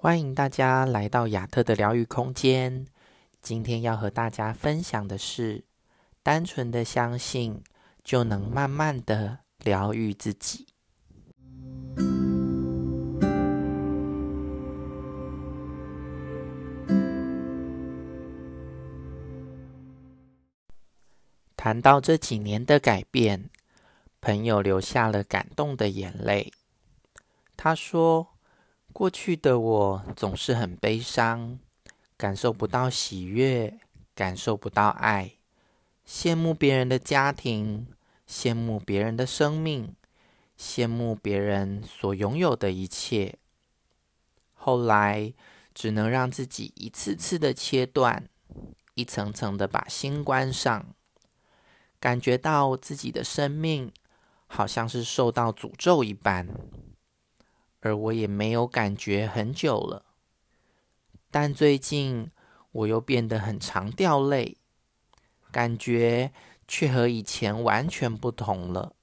欢迎大家来到亚特的疗愈空间。今天要和大家分享的是：单纯的相信，就能慢慢的疗愈自己。谈到这几年的改变，朋友流下了感动的眼泪。他说：“过去的我总是很悲伤，感受不到喜悦，感受不到爱，羡慕别人的家庭，羡慕别人的生命，羡慕别人所拥有的一切。后来只能让自己一次次的切断，一层层的把心关上，感觉到自己的生命好像是受到诅咒一般。”而我也没有感觉很久了，但最近我又变得很常掉泪，感觉却和以前完全不同了。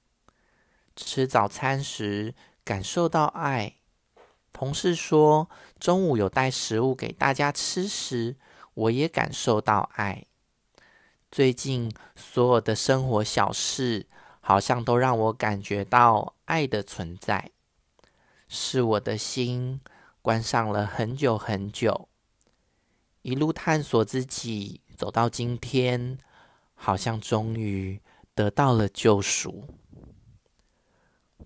吃早餐时感受到爱，同事说中午有带食物给大家吃时，我也感受到爱。最近所有的生活小事，好像都让我感觉到爱的存在。是我的心关上了很久很久，一路探索自己，走到今天，好像终于得到了救赎。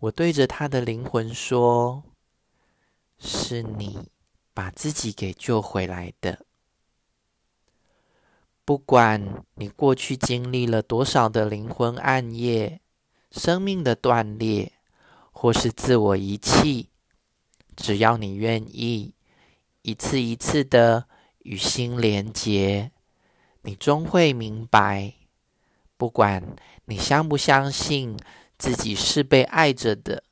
我对着他的灵魂说：“是你把自己给救回来的。不管你过去经历了多少的灵魂暗夜、生命的断裂，或是自我遗弃。”只要你愿意，一次一次的与心连结，你终会明白，不管你相不相信自己是被爱着的，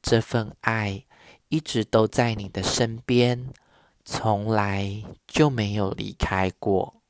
这份爱一直都在你的身边，从来就没有离开过。